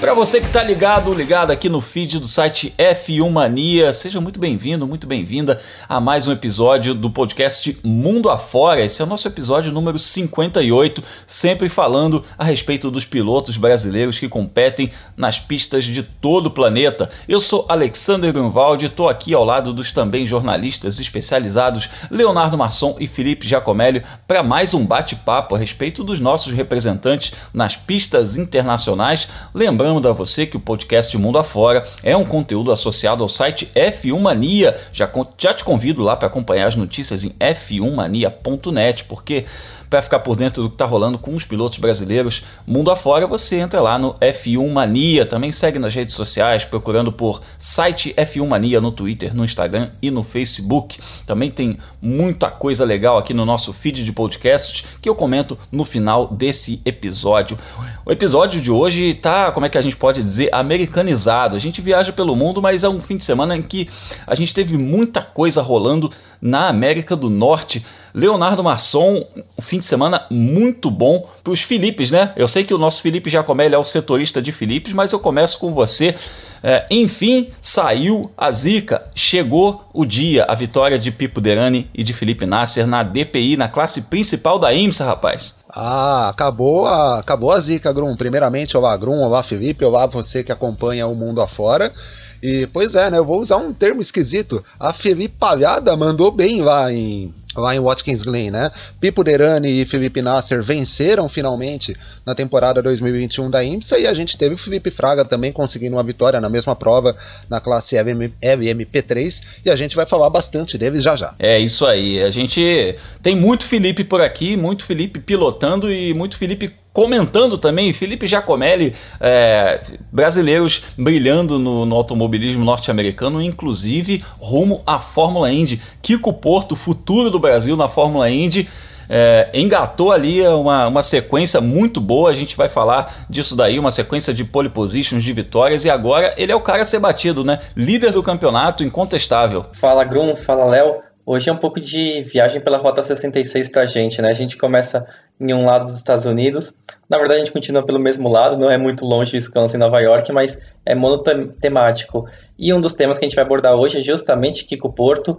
Para você que está ligado, ligado aqui no feed do site F1 Mania, seja muito bem-vindo, muito bem-vinda a mais um episódio do podcast Mundo Afora. Esse é o nosso episódio número 58, sempre falando a respeito dos pilotos brasileiros que competem nas pistas de todo o planeta. Eu sou Alexander Grunwald, estou aqui ao lado dos também jornalistas especializados Leonardo Masson e Felipe Giacomelli para mais um bate-papo a respeito dos nossos representantes nas pistas internacionais. Lembrando lembrando a você que o podcast Mundo Afora é um conteúdo associado ao site F1 Mania. Já, já te convido lá para acompanhar as notícias em f1mania.net, porque para ficar por dentro do que está rolando com os pilotos brasileiros mundo afora, você entra lá no F1 Mania. Também segue nas redes sociais, procurando por site F1 Mania no Twitter, no Instagram e no Facebook. Também tem muita coisa legal aqui no nosso feed de podcasts que eu comento no final desse episódio. O episódio de hoje tá, como é que a gente pode dizer, americanizado. A gente viaja pelo mundo, mas é um fim de semana em que a gente teve muita coisa rolando na América do Norte. Leonardo Masson, um fim de semana muito bom para os Filipes, né? Eu sei que o nosso Felipe Giacomelli é o setorista de Filipes, mas eu começo com você. É, enfim, saiu a zica, chegou o dia, a vitória de Pipo Derani e de Felipe Nasser na DPI, na classe principal da IMSA, rapaz. Ah, acabou a, acabou a zica, Grum. Primeiramente, olá, Grum, olá, Felipe, olá, você que acompanha o mundo afora. E, pois é, né, eu vou usar um termo esquisito. A Felipe Palhada mandou bem lá em lá em Watkins Glen, né? Pipo Derani e Felipe Nasser venceram finalmente na temporada 2021 da IMSA e a gente teve o Felipe Fraga também conseguindo uma vitória na mesma prova na classe LMP3 e a gente vai falar bastante deles já já. É isso aí, a gente tem muito Felipe por aqui, muito Felipe pilotando e muito Felipe comentando também Felipe Giacomelli, é, brasileiros brilhando no, no automobilismo norte-americano, inclusive rumo à Fórmula Indy. Kiko Porto, futuro do Brasil na Fórmula Indy. É, engatou ali uma, uma sequência muito boa. A gente vai falar disso daí, uma sequência de pole positions, de vitórias, e agora ele é o cara a ser batido, né? Líder do campeonato, incontestável. Fala Grum, fala Léo. Hoje é um pouco de viagem pela Rota 66 pra gente, né? A gente começa em um lado dos Estados Unidos. Na verdade, a gente continua pelo mesmo lado, não é muito longe Wisconsin e Nova York, mas é monotemático. E um dos temas que a gente vai abordar hoje é justamente Kiko Porto,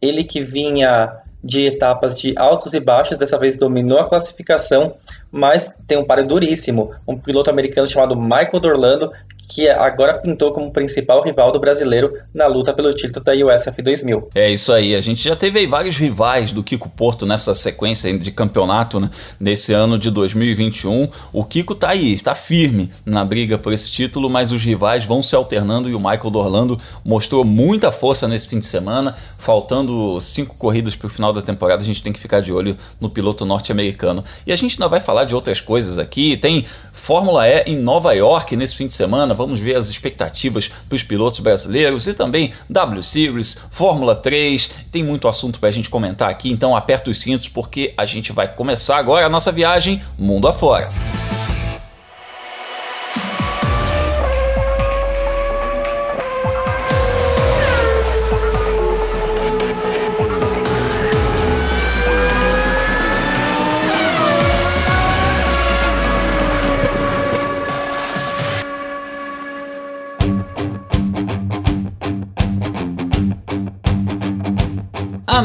ele que vinha de etapas de altos e baixos, dessa vez dominou a classificação, mas tem um páreo duríssimo. Um piloto americano chamado Michael Dorlando, que agora pintou como principal rival do brasileiro na luta pelo título da USF 2000. É isso aí, a gente já teve vários rivais do Kiko Porto nessa sequência de campeonato né, nesse ano de 2021. O Kiko tá aí, está firme na briga por esse título, mas os rivais vão se alternando e o Michael Dorlando mostrou muita força nesse fim de semana. Faltando cinco corridas para o final da temporada, a gente tem que ficar de olho no piloto norte-americano. E a gente ainda vai falar de outras coisas aqui. Tem Fórmula E em Nova York nesse fim de semana vamos ver as expectativas para os pilotos brasileiros e também W Series, Fórmula 3. Tem muito assunto para a gente comentar aqui, então aperta os cintos porque a gente vai começar agora a nossa viagem mundo afora.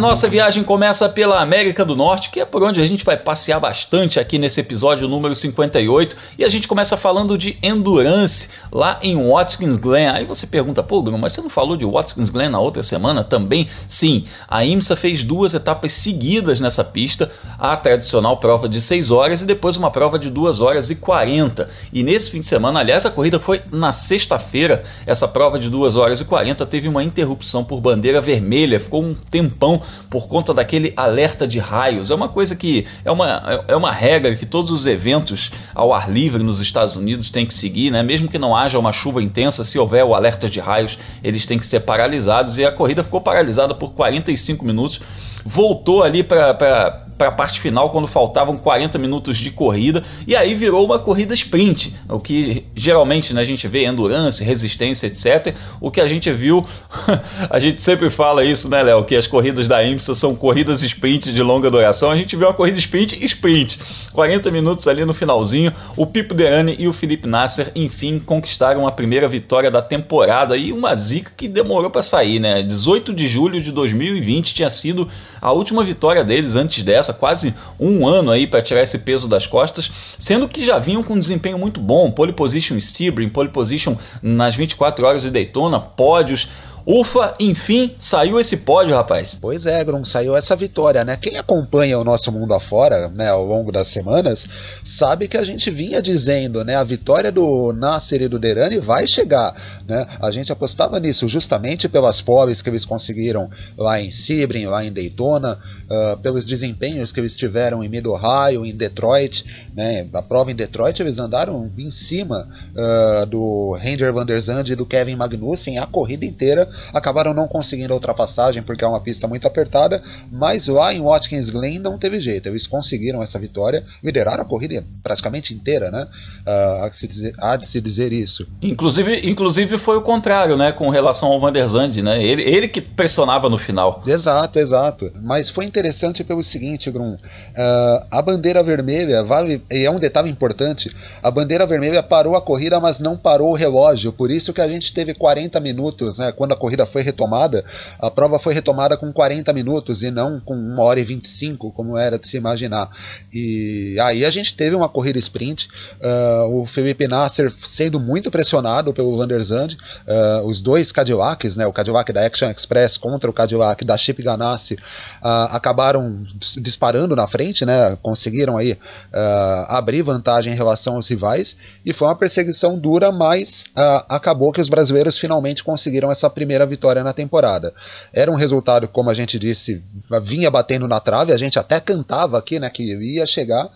Nossa viagem começa pela América do Norte, que é por onde a gente vai passear bastante aqui nesse episódio número 58, e a gente começa falando de endurance lá em Watkins Glen. Aí você pergunta, pô, Bruno, mas você não falou de Watkins Glen na outra semana também? Sim, a IMSA fez duas etapas seguidas nessa pista, a tradicional prova de 6 horas e depois uma prova de 2 horas e 40. E nesse fim de semana, aliás, a corrida foi na sexta-feira, essa prova de 2 horas e 40 teve uma interrupção por bandeira vermelha, ficou um tempão por conta daquele alerta de raios. É uma coisa que é uma, é uma regra que todos os eventos ao ar livre nos Estados Unidos têm que seguir, né? Mesmo que não haja uma chuva intensa, se houver o alerta de raios, eles têm que ser paralisados e a corrida ficou paralisada por 45 minutos voltou ali para para a parte final quando faltavam 40 minutos de corrida e aí virou uma corrida sprint, o que geralmente né, a gente vê endurance, resistência, etc. O que a gente viu, a gente sempre fala isso, né, Léo, que as corridas da IMSA são corridas sprint de longa duração. A gente viu uma corrida sprint sprint, 40 minutos ali no finalzinho. O Pipo Derani e o Felipe Nasser, enfim, conquistaram a primeira vitória da temporada e uma zica que demorou para sair, né? 18 de julho de 2020 tinha sido a última vitória deles antes dessa, quase um ano aí para tirar esse peso das costas, sendo que já vinham com um desempenho muito bom, pole position em Sebring, pole position nas 24 horas de Daytona, pódios. Ufa, enfim, saiu esse pódio, rapaz. Pois é, Grum, saiu essa vitória, né? Quem acompanha o nosso mundo afora, né, ao longo das semanas, sabe que a gente vinha dizendo, né, a vitória do Nasser e do Derani vai chegar, né? A gente apostava nisso justamente pelas pobres que eles conseguiram lá em Sebring, lá em Daytona, uh, pelos desempenhos que eles tiveram em Mid-Ohio, em Detroit, né? A prova em Detroit eles andaram em cima uh, do Ranger Van der Zandt e do Kevin Magnussen a corrida inteira acabaram não conseguindo a ultrapassagem porque é uma pista muito apertada, mas lá em Watkins Glen não teve jeito, eles conseguiram essa vitória, lideraram a corrida praticamente inteira, né? Uh, há, de dizer, há de se dizer isso. Inclusive, inclusive foi o contrário, né, com relação ao Van der né? Ele, ele que pressionava no final. Exato, exato. Mas foi interessante pelo seguinte, Grum, uh, a bandeira vermelha vale e é um detalhe importante. A bandeira vermelha parou a corrida, mas não parou o relógio. Por isso que a gente teve 40 minutos, né? Quando a corrida foi retomada, a prova foi retomada com 40 minutos e não com 1 hora e 25, como era de se imaginar. E aí a gente teve uma corrida sprint, uh, o Felipe Nasser sendo muito pressionado pelo Van der Zandt, uh, os dois Cadillacs, né, o Cadillac da Action Express contra o Cadillac da Chip Ganassi, uh, acabaram disparando na frente, né, conseguiram aí abrir vantagem em relação aos rivais, e foi uma perseguição dura, mas acabou que os brasileiros finalmente conseguiram essa primeira vitória na temporada. Era um resultado, como a gente disse, vinha batendo na trave, a gente até cantava aqui, né, que ia chegar.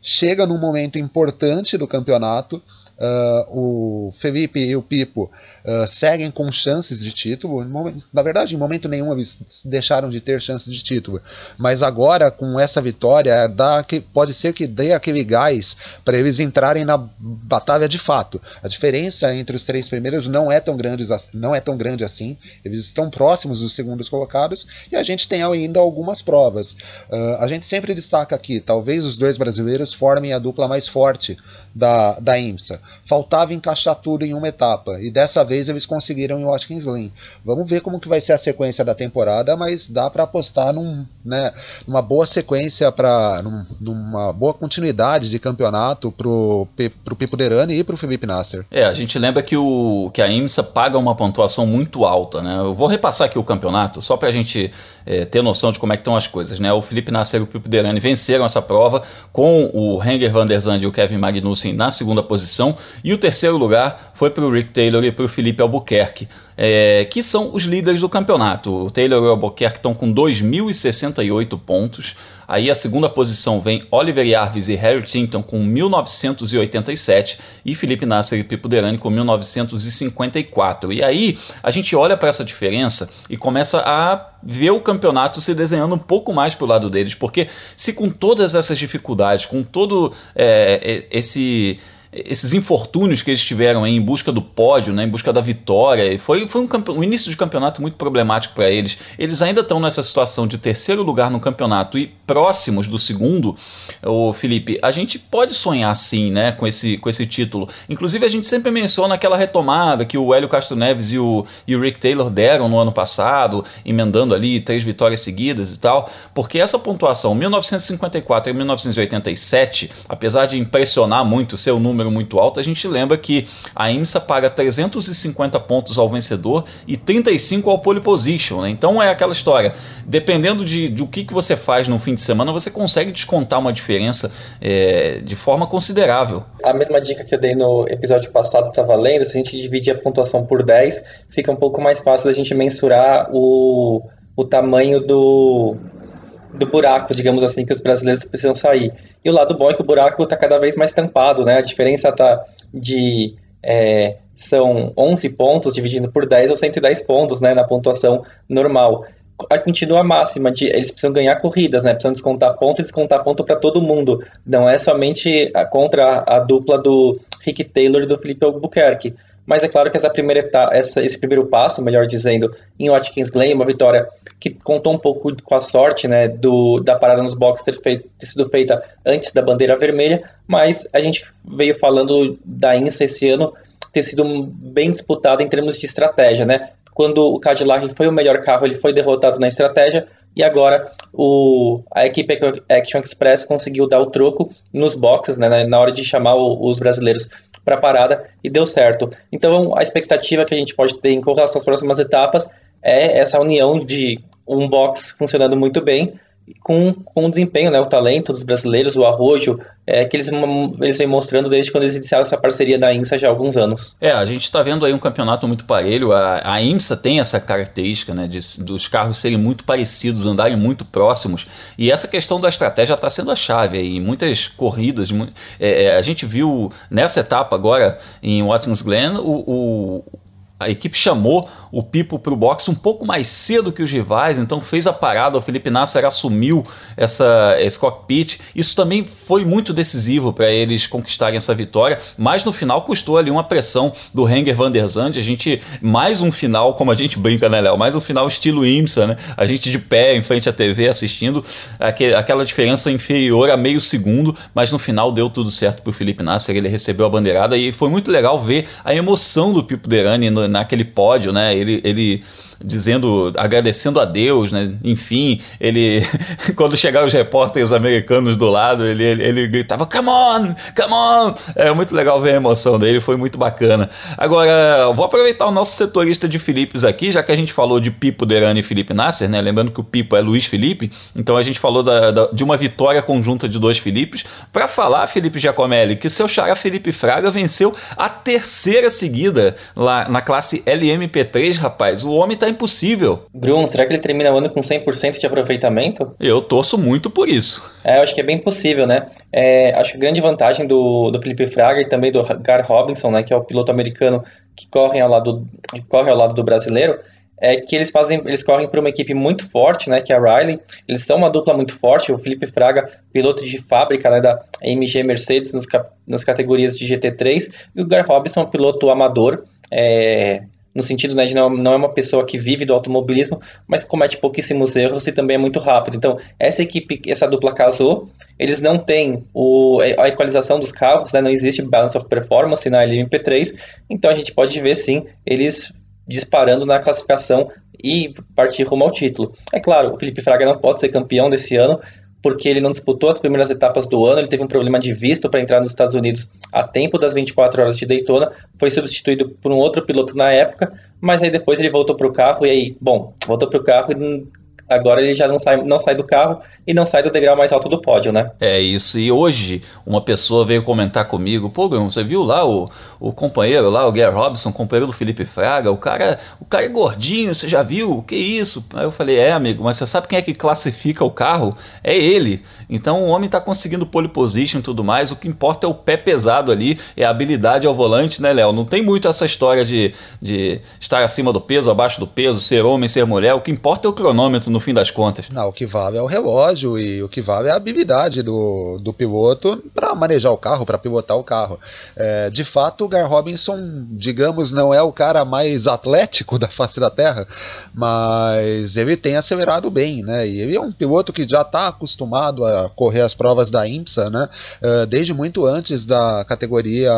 Chega num momento importante do campeonato. Uh, o Felipe e o Pipo uh, seguem com chances de título. Na verdade, em momento nenhum eles deixaram de ter chances de título. Mas agora, com essa vitória, dá que, pode ser que dê aquele gás para eles entrarem na batalha de fato. A diferença entre os três primeiros não é tão grande, não é tão grande assim. Eles estão próximos dos segundos colocados e a gente tem ainda algumas provas. Uh, a gente sempre destaca aqui, talvez os dois brasileiros formem a dupla mais forte da, da IMSA. Faltava encaixar tudo em uma etapa e dessa vez vez eles conseguiram em Watkins Glen. Vamos ver como que vai ser a sequência da temporada, mas dá para apostar num, né, numa boa sequência para num, numa boa continuidade de campeonato pro pro Pipo Derani e pro Felipe Nasser. É, a gente lembra que o que a IMSA paga uma pontuação muito alta, né? Eu vou repassar aqui o campeonato só para a gente é, ter noção de como é que estão as coisas, né? O Felipe Nasser e o Pipo Derani venceram essa prova com o Henger van der Zandt e o Kevin Magnussen na segunda posição e o terceiro lugar foi para o Rick Taylor e para o Felipe Albuquerque, é, que são os líderes do campeonato. O Taylor e o Albuquerque estão com 2.068 pontos. Aí a segunda posição vem Oliver Jarvis e Harry Tinton com 1987 e Felipe Nasser e Pipo Derani com 1954. E aí a gente olha para essa diferença e começa a ver o campeonato se desenhando um pouco mais para o lado deles, porque se com todas essas dificuldades, com todo é, esse esses infortúnios que eles tiveram em busca do pódio, né, em busca da vitória. Foi, foi um, um início de campeonato muito problemático para eles. Eles ainda estão nessa situação de terceiro lugar no campeonato e próximos do segundo. O Felipe, a gente pode sonhar sim, né, com esse, com esse título. Inclusive a gente sempre menciona aquela retomada que o Hélio Castro Neves e o, e o Rick Taylor deram no ano passado, emendando ali três vitórias seguidas e tal, porque essa pontuação 1954 e 1987, apesar de impressionar muito ser o número número muito alto, a gente lembra que a IMSA paga 350 pontos ao vencedor e 35 ao pole position. Né? Então é aquela história. Dependendo de, de o que, que você faz no fim de semana, você consegue descontar uma diferença é, de forma considerável. A mesma dica que eu dei no episódio passado está valendo. Se a gente dividir a pontuação por 10, fica um pouco mais fácil da gente mensurar o, o tamanho do, do buraco, digamos assim, que os brasileiros precisam sair. E o lado bom é que o buraco está cada vez mais tampado, né? A diferença está de. É, são 11 pontos dividindo por 10 ou 110 pontos né, na pontuação normal. continua a máxima de eles precisam ganhar corridas, né? Precisam descontar ponto e descontar ponto para todo mundo. Não é somente contra a dupla do Rick Taylor e do Felipe Albuquerque. Mas é claro que essa primeira etapa, essa, esse primeiro passo, melhor dizendo, em Watkins Glen, uma vitória que contou um pouco com a sorte né, do, da parada nos boxes ter, feito, ter sido feita antes da bandeira vermelha, mas a gente veio falando da INSA esse ano ter sido bem disputada em termos de estratégia, né? Quando o Cadillac foi o melhor carro, ele foi derrotado na estratégia, e agora o, a equipe Action Express conseguiu dar o troco nos boxes, né, na hora de chamar o, os brasileiros para a parada e deu certo. Então a expectativa que a gente pode ter em relação às próximas etapas é essa união de um box funcionando muito bem com, com o desempenho, né, o talento dos brasileiros, o arrojo, é, que eles, eles vêm mostrando desde quando eles iniciaram essa parceria da IMSA já há alguns anos. É, a gente está vendo aí um campeonato muito parelho. A, a IMSA tem essa característica né, de, dos carros serem muito parecidos, andarem muito próximos. E essa questão da estratégia está sendo a chave aí. Em muitas corridas, é, é, a gente viu nessa etapa agora em Watkins Glen o, o a equipe chamou o Pipo para o boxe um pouco mais cedo que os rivais, então fez a parada. O Felipe Nasser assumiu essa, esse cockpit. Isso também foi muito decisivo para eles conquistarem essa vitória, mas no final custou ali uma pressão do Henger van der Zandt. A gente, mais um final, como a gente brinca, né, Léo? Mais um final estilo IMSA, né? A gente de pé em frente à TV assistindo, aquele, aquela diferença inferior a meio segundo, mas no final deu tudo certo para o Felipe Nasser. Ele recebeu a bandeirada e foi muito legal ver a emoção do Pipo Derani naquele pódio, né? Ele, ele dizendo, agradecendo a Deus, né? Enfim, ele quando chegaram os repórteres americanos do lado, ele, ele, ele, gritava "Come on, come on!". É muito legal ver a emoção dele, foi muito bacana. Agora, vou aproveitar o nosso setorista de Filipes aqui, já que a gente falou de Pipo Derani e Felipe Nasser, né? Lembrando que o Pipo é Luiz Felipe, então a gente falou da, da, de uma vitória conjunta de dois Filipes, para falar, Felipe Giacomelli, que seu xará Felipe Fraga venceu a terceira seguida lá na classe LMP3, rapaz. O homem tá tá impossível. Grum, será que ele termina o ano com 100% de aproveitamento? Eu torço muito por isso. É, eu acho que é bem possível, né? É, acho que a grande vantagem do, do Felipe Fraga e também do Gar Robinson, né, que é o piloto americano que corre ao lado, que corre ao lado do brasileiro, é que eles fazem, eles correm para uma equipe muito forte, né, que é a Riley. Eles são uma dupla muito forte. O Felipe Fraga, piloto de fábrica, né, da AMG Mercedes nos, nas categorias de GT3, e o Gar Robinson, piloto amador. É, no sentido né, de não, não é uma pessoa que vive do automobilismo, mas comete pouquíssimos erros e também é muito rápido. Então, essa equipe, essa dupla casou, eles não têm o, a equalização dos carros, né, não existe balance of performance na LMP3, então a gente pode ver sim eles disparando na classificação e partir rumo ao título. É claro, o Felipe Fraga não pode ser campeão desse ano, porque ele não disputou as primeiras etapas do ano, ele teve um problema de visto para entrar nos Estados Unidos a tempo das 24 horas de Daytona, foi substituído por um outro piloto na época, mas aí depois ele voltou para o carro e aí, bom, voltou para o carro e agora ele já não sai, não sai do carro e não sai do degrau mais alto do pódio, né? É isso. E hoje uma pessoa veio comentar comigo, pô, você viu lá o, o companheiro lá, o Gary Robson, companheiro do Felipe Fraga, o cara, o cara é gordinho, você já viu? O que isso? Aí eu falei, é, amigo, mas você sabe quem é que classifica o carro? É ele. Então o homem tá conseguindo pole position e tudo mais, o que importa é o pé pesado ali, é a habilidade ao volante, né, Léo? Não tem muito essa história de, de estar acima do peso, abaixo do peso, ser homem, ser mulher, o que importa é o cronômetro no fim das contas. Não, o que vale é o relógio e o que vale é a habilidade do, do piloto para manejar o carro, para pilotar o carro. É, de fato, o Gar Robinson, digamos, não é o cara mais atlético da face da Terra, mas ele tem acelerado bem, né? E ele é um piloto que já está acostumado a correr as provas da IMSA, né? É, desde muito antes da categoria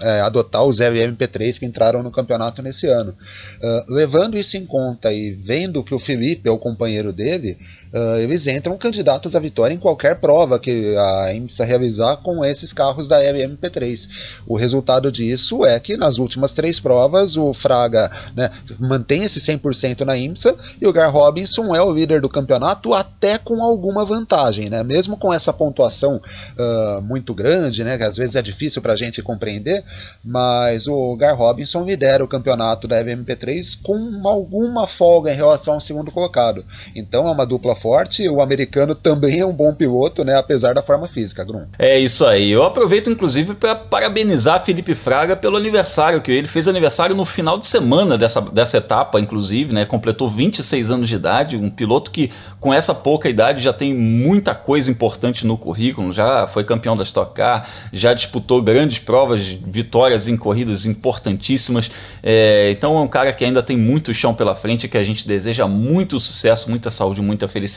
é, adotar os LMP3 que entraram no campeonato nesse ano. Uh, levando isso em conta e vendo que o Felipe é o companheiro dele, uh, eles entram candidatos à vitória em qualquer prova que a IMSA realizar com esses carros da LMP3. O resultado disso é que nas últimas três provas o Fraga né, mantém esse 100% na IMSA e o Gar Robinson é o líder do campeonato até com alguma vantagem, né? mesmo com essa pontuação uh, muito grande, né, que às vezes é difícil para a gente compreender, mas o Gar Robinson lidera o campeonato da LMP3 com alguma folga em relação ao segundo colocado. Então é uma dupla forte. O americano também é um bom piloto, né? Apesar da forma física, Grum. É isso aí. Eu aproveito, inclusive, para parabenizar Felipe Fraga pelo aniversário, que ele fez aniversário no final de semana dessa, dessa etapa, inclusive, né? Completou 26 anos de idade. Um piloto que, com essa pouca idade, já tem muita coisa importante no currículo. Já foi campeão da Stock Car, já disputou grandes provas, vitórias em corridas importantíssimas. É, então é um cara que ainda tem muito chão pela frente, que a gente deseja muito sucesso, muita saúde, muita felicidade.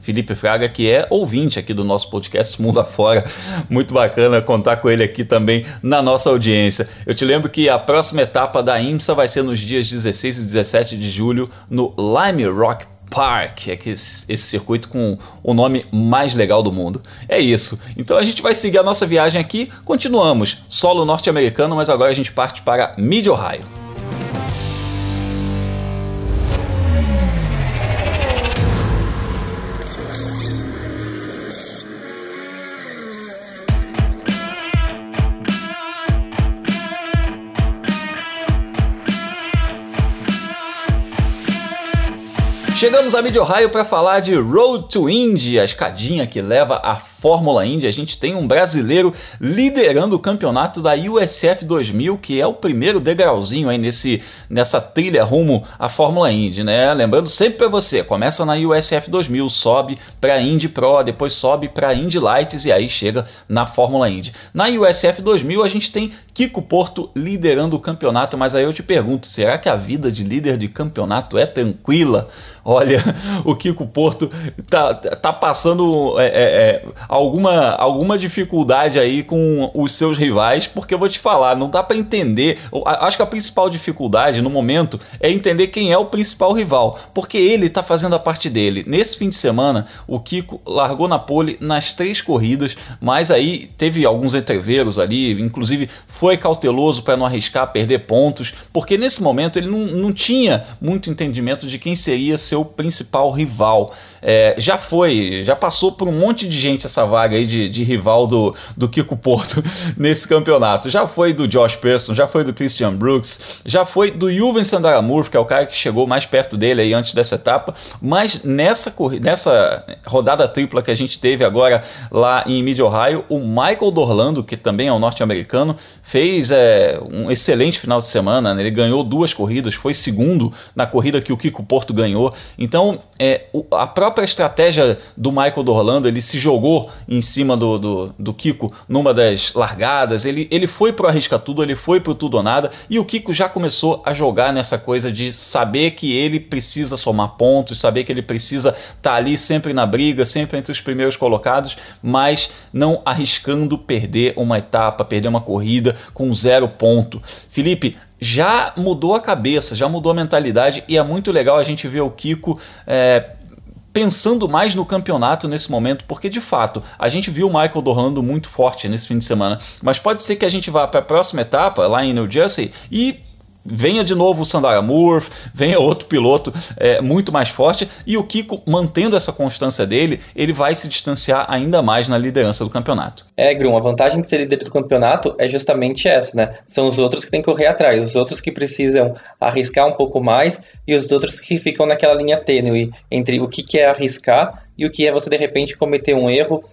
Felipe Fraga, que é ouvinte aqui do nosso podcast Mundo Afora. Muito bacana contar com ele aqui também na nossa audiência. Eu te lembro que a próxima etapa da IMSA vai ser nos dias 16 e 17 de julho no Lime Rock Park, é que esse, esse, circuito com o nome mais legal do mundo. É isso. Então a gente vai seguir a nossa viagem aqui. Continuamos solo norte-americano, mas agora a gente parte para Mid Ohio. Chegamos a Mid Ohio para falar de Road to Indy, a escadinha que leva a Fórmula Indy, a gente tem um brasileiro liderando o campeonato da USF 2000, que é o primeiro degrauzinho aí nesse, nessa trilha rumo à Fórmula Indy, né? Lembrando sempre para você, começa na USF 2000, sobe para Indy Pro, depois sobe para Indy Lights e aí chega na Fórmula Indy. Na USF 2000 a gente tem Kiko Porto liderando o campeonato, mas aí eu te pergunto, será que a vida de líder de campeonato é tranquila? Olha, o Kiko Porto tá, tá passando é, é, é alguma, alguma dificuldade aí com os seus rivais, porque eu vou te falar, não dá para entender. Acho que a principal dificuldade no momento é entender quem é o principal rival, porque ele está fazendo a parte dele. Nesse fim de semana, o Kiko largou na pole nas três corridas, mas aí teve alguns entreveros ali, inclusive foi cauteloso para não arriscar perder pontos, porque nesse momento ele não, não tinha muito entendimento de quem seria seu principal rival. É, já foi, já passou por um monte de gente essa vaga aí de, de rival do, do Kiko Porto nesse campeonato. Já foi do Josh Person, já foi do Christian Brooks, já foi do Juven Sandaramurf, que é o cara que chegou mais perto dele aí antes dessa etapa, mas nessa, nessa rodada tripla que a gente teve agora lá em Mid Ohio, o Michael Dorlando, que também é um norte-americano, fez é, um excelente final de semana, né? ele ganhou duas corridas, foi segundo na corrida que o Kiko Porto ganhou. Então, é, a própria estratégia do Michael Dorlando, ele se jogou em cima do, do, do Kiko numa das largadas. Ele, ele foi pro arrisca tudo, ele foi pro tudo ou nada. E o Kiko já começou a jogar nessa coisa de saber que ele precisa somar pontos, saber que ele precisa estar tá ali sempre na briga, sempre entre os primeiros colocados, mas não arriscando perder uma etapa, perder uma corrida com zero ponto. Felipe, já mudou a cabeça, já mudou a mentalidade e é muito legal a gente ver o Kiko é, pensando mais no campeonato nesse momento, porque de fato a gente viu o Michael Dorlando muito forte nesse fim de semana, mas pode ser que a gente vá para a próxima etapa lá em New Jersey e venha de novo o Sandara Moore, venha outro piloto é, muito mais forte e o Kiko, mantendo essa constância dele, ele vai se distanciar ainda mais na liderança do campeonato. É, Grum, a vantagem de ser líder do campeonato é justamente essa, né? São os outros que têm que correr atrás, os outros que precisam arriscar um pouco mais e os outros que ficam naquela linha tênue entre o que, é arriscar e o que é você de repente cometer um erro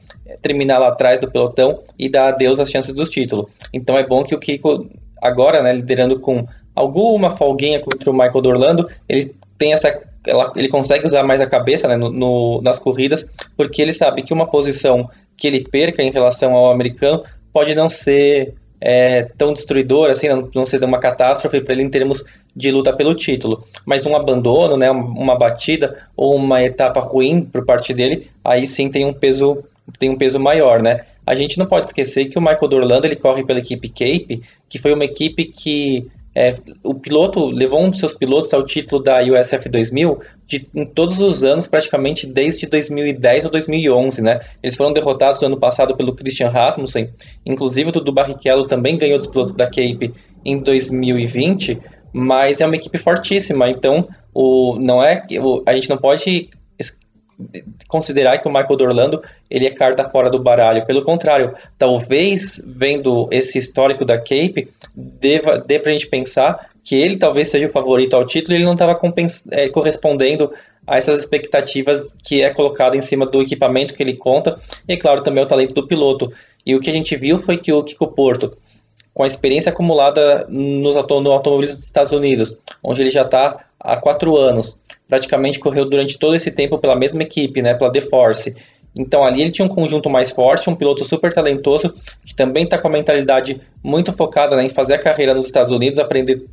terminar lá atrás do pelotão e dar adeus às chances dos títulos. Então é bom que o Kiko agora, né, liderando com alguma folguinha contra o Michael Dorlando, ele tem essa ela, ele consegue usar mais a cabeça né, no, no, nas corridas, porque ele sabe que uma posição que ele perca em relação ao americano pode não ser é, tão destruidora, assim, não, não ser uma catástrofe para ele em termos de luta pelo título. Mas um abandono, né, uma batida ou uma etapa ruim por parte dele, aí sim tem um peso tem um peso maior, né? A gente não pode esquecer que o Michael Dorlando ele corre pela equipe Cape, que foi uma equipe que é, o piloto levou um dos seus pilotos ao título da USF 2000 de, em todos os anos, praticamente desde 2010 ou 2011, né? Eles foram derrotados no ano passado pelo Christian Rasmussen, inclusive o Dudu Barrichello também ganhou dos pilotos da Cape em 2020, mas é uma equipe fortíssima, então o, não é o, a gente não pode considerar que o Michael Dorlando ele é carta fora do baralho. Pelo contrário, talvez vendo esse histórico da Cape, deva, dê pra gente pensar que ele talvez seja o favorito ao título e ele não estava é, correspondendo a essas expectativas que é colocado em cima do equipamento que ele conta e, claro, também o talento do piloto. E o que a gente viu foi que o Kiko Porto, com a experiência acumulada nos no automobilismo dos Estados Unidos, onde ele já está há quatro anos, praticamente correu durante todo esse tempo pela mesma equipe, né, pela The Force. Então ali ele tinha um conjunto mais forte, um piloto super talentoso, que também está com a mentalidade muito focada né, em fazer a carreira nos Estados Unidos, aprender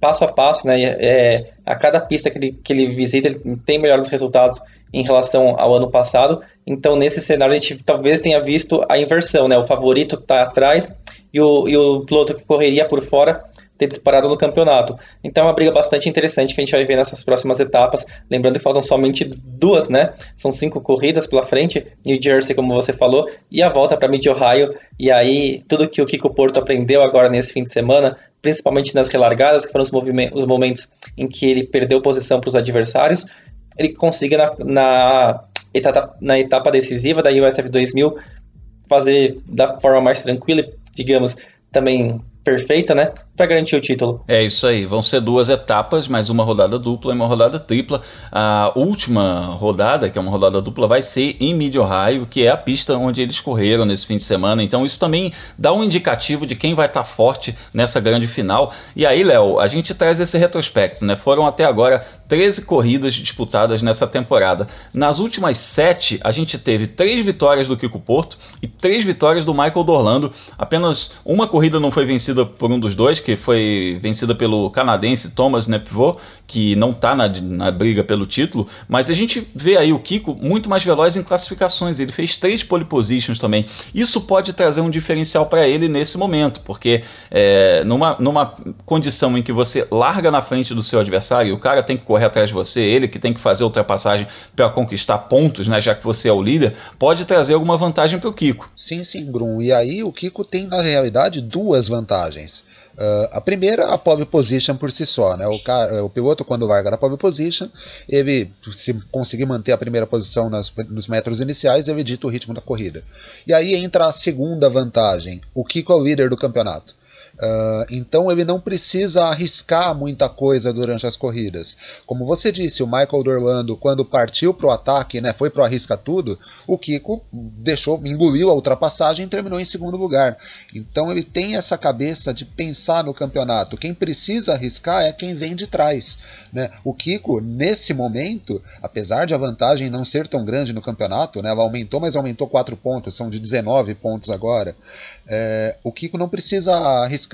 passo a passo, né? É, a cada pista que ele, que ele visita, ele tem melhores resultados em relação ao ano passado. Então, nesse cenário, a gente talvez tenha visto a inversão, né? O favorito está atrás e o, e o piloto que correria por fora ter disparado no campeonato. Então é uma briga bastante interessante que a gente vai ver nessas próximas etapas. Lembrando que faltam somente duas, né? São cinco corridas pela frente, New Jersey, como você falou, e a volta para Mid-Ohio. E aí, tudo que o Kiko Porto aprendeu agora nesse fim de semana principalmente nas relargadas, que foram os, os momentos em que ele perdeu posição para os adversários, ele consiga na, na, etapa, na etapa decisiva da USF 2000 fazer da forma mais tranquila, digamos, também perfeita, né? Para garantir o título. É isso aí. Vão ser duas etapas, mais uma rodada dupla e uma rodada tripla. A última rodada, que é uma rodada dupla, vai ser em Mid Ohio, que é a pista onde eles correram nesse fim de semana. Então isso também dá um indicativo de quem vai estar tá forte nessa grande final. E aí, Léo, a gente traz esse retrospecto, né? Foram até agora 13 corridas disputadas nessa temporada. Nas últimas sete, a gente teve três vitórias do Kiko Porto e três vitórias do Michael Dorlando. Apenas uma corrida não foi vencida por um dos dois, que foi vencida pelo canadense Thomas Nepvot, que não está na, na briga pelo título, mas a gente vê aí o Kiko muito mais veloz em classificações. Ele fez três pole positions também. Isso pode trazer um diferencial para ele nesse momento, porque é, numa, numa condição em que você larga na frente do seu adversário, o cara tem que correr atrás de você, ele que tem que fazer ultrapassagem para conquistar pontos, né, já que você é o líder, pode trazer alguma vantagem para o Kiko. Sim, sim, Brum. E aí o Kiko tem na realidade duas vantagens. Uh, a primeira, a pole position por si só. Né? O, cara, o piloto, quando larga na pole position, ele, se conseguir manter a primeira posição nas, nos metros iniciais, ele dita o ritmo da corrida. E aí entra a segunda vantagem. O Kiko é o líder do campeonato. Uh, então ele não precisa arriscar muita coisa durante as corridas. Como você disse, o Michael Dorlando, quando partiu para o ataque, né, foi para o arrisca tudo, o Kiko deixou, engoliu a ultrapassagem e terminou em segundo lugar. Então ele tem essa cabeça de pensar no campeonato. Quem precisa arriscar é quem vem de trás. Né? O Kiko, nesse momento, apesar de a vantagem não ser tão grande no campeonato, né, ela aumentou, mas aumentou 4 pontos, são de 19 pontos agora. É, o Kiko não precisa arriscar.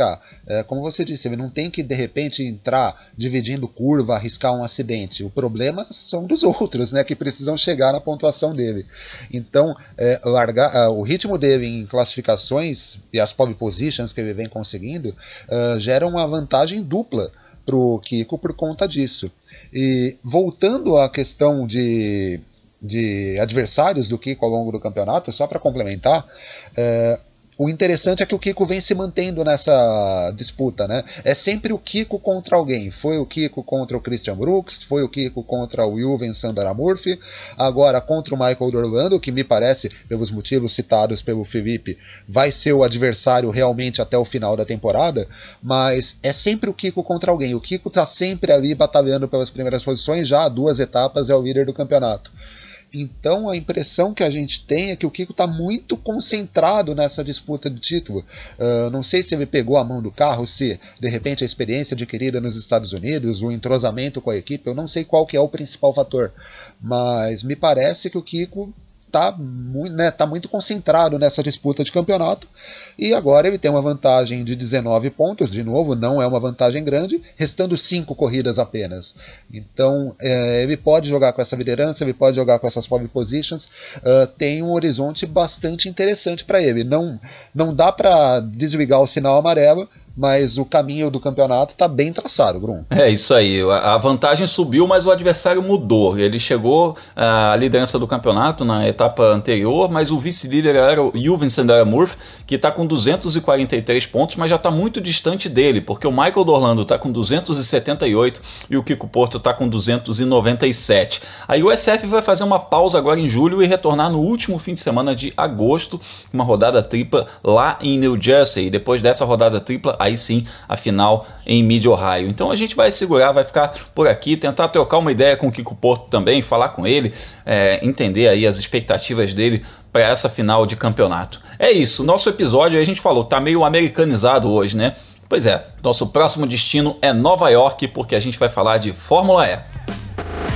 É, como você disse, ele não tem que de repente entrar dividindo curva, arriscar um acidente. O problema são dos outros, né, que precisam chegar na pontuação dele. Então, é, largar, uh, o ritmo dele em classificações e as pole positions que ele vem conseguindo uh, geram uma vantagem dupla para o Kiko por conta disso. E voltando à questão de, de adversários do Kiko ao longo do campeonato, só para complementar, uh, o interessante é que o Kiko vem se mantendo nessa disputa, né? É sempre o Kiko contra alguém. Foi o Kiko contra o Christian Brooks, foi o Kiko contra o Juven Murphy, agora contra o Michael Dorlando, que me parece, pelos motivos citados pelo Felipe, vai ser o adversário realmente até o final da temporada, mas é sempre o Kiko contra alguém. O Kiko tá sempre ali batalhando pelas primeiras posições, já há duas etapas é o líder do campeonato. Então a impressão que a gente tem é que o Kiko está muito concentrado nessa disputa de título. Uh, não sei se ele pegou a mão do carro, se de repente a experiência adquirida nos Estados Unidos, o entrosamento com a equipe, eu não sei qual que é o principal fator. Mas me parece que o Kiko está muito, né, tá muito concentrado nessa disputa de campeonato. E agora ele tem uma vantagem de 19 pontos, de novo, não é uma vantagem grande, restando 5 corridas apenas. Então é, ele pode jogar com essa liderança, ele pode jogar com essas pole positions, uh, tem um horizonte bastante interessante para ele. Não, não dá para desligar o sinal amarelo, mas o caminho do campeonato está bem traçado, Grum. É isso aí. A vantagem subiu, mas o adversário mudou. Ele chegou à liderança do campeonato na etapa anterior, mas o vice-líder era o Juven Sandara Murphy, que está com 243 pontos, mas já está muito distante dele, porque o Michael Dorlando está com 278 e o Kiko Porto está com 297. Aí o SF vai fazer uma pausa agora em julho e retornar no último fim de semana de agosto, uma rodada tripla lá em New Jersey. E depois dessa rodada tripla, aí sim a final em Mid Ohio. Então a gente vai segurar, vai ficar por aqui, tentar trocar uma ideia com o Kiko Porto também, falar com ele, é, entender aí as expectativas dele para essa final de campeonato. É isso, nosso episódio a gente falou, tá meio americanizado hoje, né? Pois é, nosso próximo destino é Nova York, porque a gente vai falar de Fórmula E.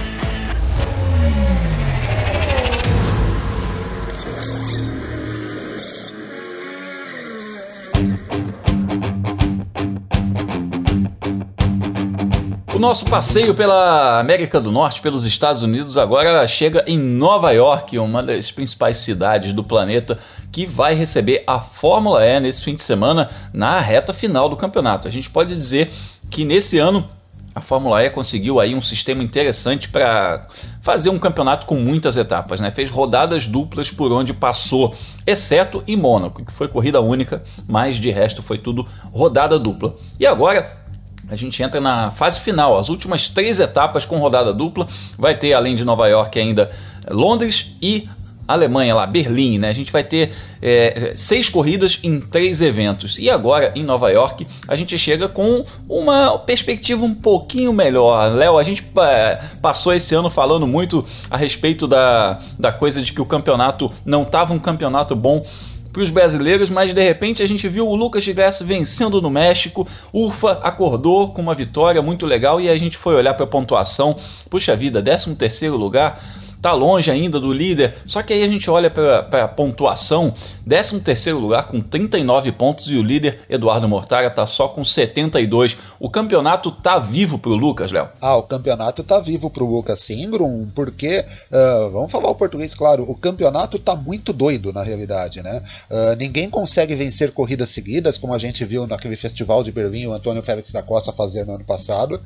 O nosso passeio pela América do Norte, pelos Estados Unidos, agora chega em Nova York, uma das principais cidades do planeta, que vai receber a Fórmula E nesse fim de semana na reta final do campeonato. A gente pode dizer que nesse ano a Fórmula E conseguiu aí um sistema interessante para fazer um campeonato com muitas etapas, né? Fez rodadas duplas por onde passou, exceto em Mônaco, que foi corrida única, mas de resto foi tudo rodada dupla. E agora a gente entra na fase final, as últimas três etapas com rodada dupla. Vai ter, além de Nova York, ainda Londres e Alemanha, lá, Berlim, né? A gente vai ter é, seis corridas em três eventos. E agora, em Nova York, a gente chega com uma perspectiva um pouquinho melhor. Léo, a gente é, passou esse ano falando muito a respeito da, da coisa de que o campeonato não estava um campeonato bom para os brasileiros, mas de repente a gente viu o Lucas Gigressi vencendo no México. Ufa, acordou com uma vitória muito legal e a gente foi olhar para a pontuação. Puxa vida, 13 terceiro lugar tá longe ainda do líder. Só que aí a gente olha para a pontuação, 13 terceiro lugar com 39 pontos e o líder Eduardo Mortara tá só com 72. O campeonato tá vivo pro Lucas, Léo? Ah, o campeonato tá vivo pro Lucas Singrum, porque, uh, vamos falar o português claro, o campeonato tá muito doido na realidade, né? Uh, ninguém consegue vencer corridas seguidas, como a gente viu naquele festival de Berlim, o Antônio Félix da Costa fazer no ano passado.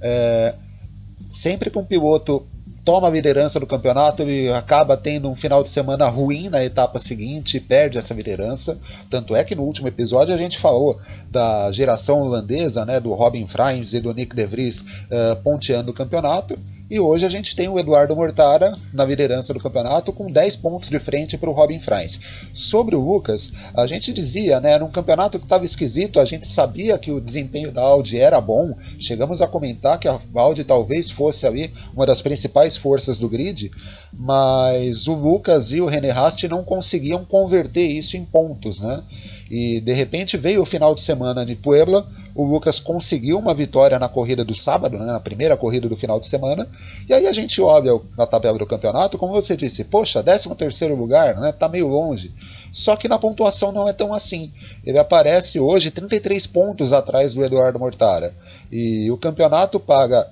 É, sempre que um piloto toma a liderança do campeonato, ele acaba tendo um final de semana ruim na etapa seguinte e perde essa liderança. Tanto é que no último episódio a gente falou da geração holandesa, né, do Robin Frains e do Nick De Vries uh, ponteando o campeonato. E hoje a gente tem o Eduardo Mortara na liderança do campeonato com 10 pontos de frente para o Robin Franz. Sobre o Lucas, a gente dizia, né, num campeonato que estava esquisito, a gente sabia que o desempenho da Audi era bom. Chegamos a comentar que a Audi talvez fosse ali uma das principais forças do grid, mas o Lucas e o René Rast não conseguiam converter isso em pontos, né? E de repente veio o final de semana de Puebla, o Lucas conseguiu uma vitória na corrida do sábado, né, na primeira corrida do final de semana, e aí a gente olha na tabela do campeonato, como você disse, poxa, 13 terceiro lugar, né, tá meio longe. Só que na pontuação não é tão assim. Ele aparece hoje 33 pontos atrás do Eduardo Mortara. E o campeonato paga,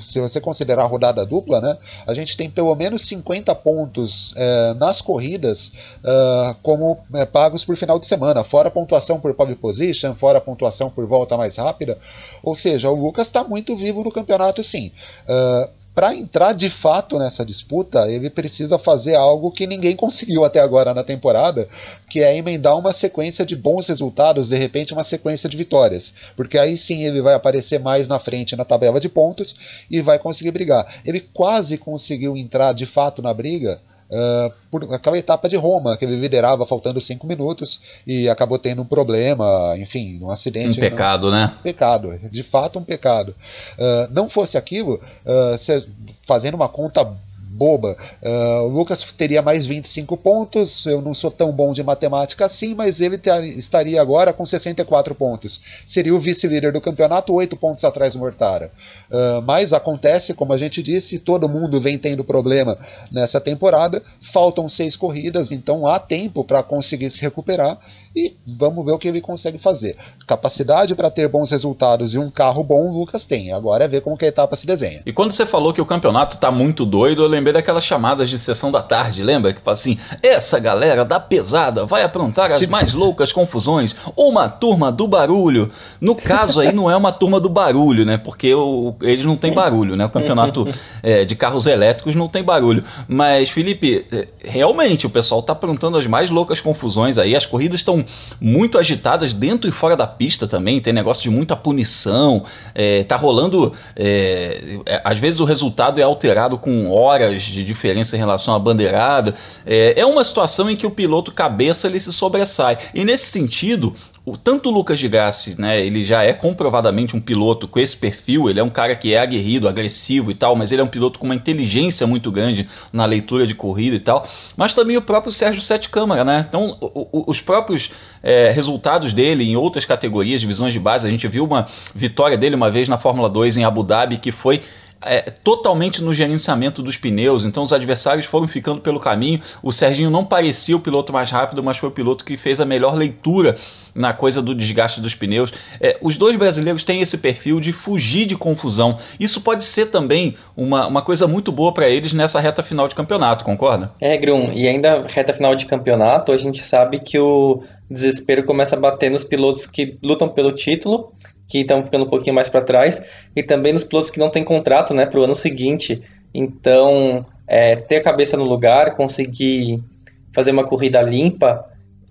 se você considerar a rodada dupla, né, a gente tem pelo menos 50 pontos uh, nas corridas uh, como eh, pagos por final de semana, fora a pontuação por pole position, fora a pontuação por volta mais rápida. Ou seja, o Lucas está muito vivo no campeonato, sim. Uh, para entrar de fato nessa disputa, ele precisa fazer algo que ninguém conseguiu até agora na temporada, que é emendar uma sequência de bons resultados, de repente uma sequência de vitórias. Porque aí sim ele vai aparecer mais na frente na tabela de pontos e vai conseguir brigar. Ele quase conseguiu entrar de fato na briga Uh, por aquela etapa de Roma, que ele liderava faltando cinco minutos e acabou tendo um problema, enfim, um acidente. Um pecado, não, né? Pecado, de fato um pecado. Uh, não fosse aquilo, uh, fazendo uma conta boba. Uh, o Lucas teria mais 25 pontos. Eu não sou tão bom de matemática assim, mas ele ter, estaria agora com 64 pontos. Seria o vice-líder do campeonato, 8 pontos atrás do Mortara. Uh, mas acontece, como a gente disse, todo mundo vem tendo problema nessa temporada. Faltam seis corridas, então há tempo para conseguir se recuperar e vamos ver o que ele consegue fazer. Capacidade para ter bons resultados e um carro bom, o Lucas tem. Agora é ver como que a etapa se desenha. E quando você falou que o campeonato tá muito doido, eu lembrei daquelas chamadas de sessão da tarde, lembra? Que fala assim: essa galera da pesada vai aprontar as mais loucas confusões. Uma turma do barulho. No caso aí, não é uma turma do barulho, né? Porque o, eles não têm barulho, né? O campeonato é, de carros elétricos não tem barulho. Mas, Felipe, é, realmente o pessoal tá aprontando as mais loucas confusões aí. As corridas estão muito agitadas dentro e fora da pista também. Tem negócio de muita punição. É, tá rolando. É, é, às vezes o resultado é alterado com horas de diferença em relação à bandeirada. É, é uma situação em que o piloto cabeça ele se sobressai. E nesse sentido, o, tanto o Lucas de Grassi, né, ele já é comprovadamente um piloto com esse perfil, ele é um cara que é aguerrido, agressivo e tal, mas ele é um piloto com uma inteligência muito grande na leitura de corrida e tal, mas também o próprio Sérgio Sete Câmara, né? Então, o, o, os próprios é, resultados dele em outras categorias, divisões de base, a gente viu uma vitória dele uma vez na Fórmula 2 em Abu Dhabi que foi é, totalmente no gerenciamento dos pneus, então os adversários foram ficando pelo caminho. O Serginho não parecia o piloto mais rápido, mas foi o piloto que fez a melhor leitura na coisa do desgaste dos pneus. É, os dois brasileiros têm esse perfil de fugir de confusão. Isso pode ser também uma, uma coisa muito boa para eles nessa reta final de campeonato, concorda? É, Grum, e ainda reta final de campeonato, a gente sabe que o desespero começa a bater nos pilotos que lutam pelo título que estão ficando um pouquinho mais para trás, e também nos pilotos que não têm contrato né, para o ano seguinte. Então, é, ter a cabeça no lugar, conseguir fazer uma corrida limpa,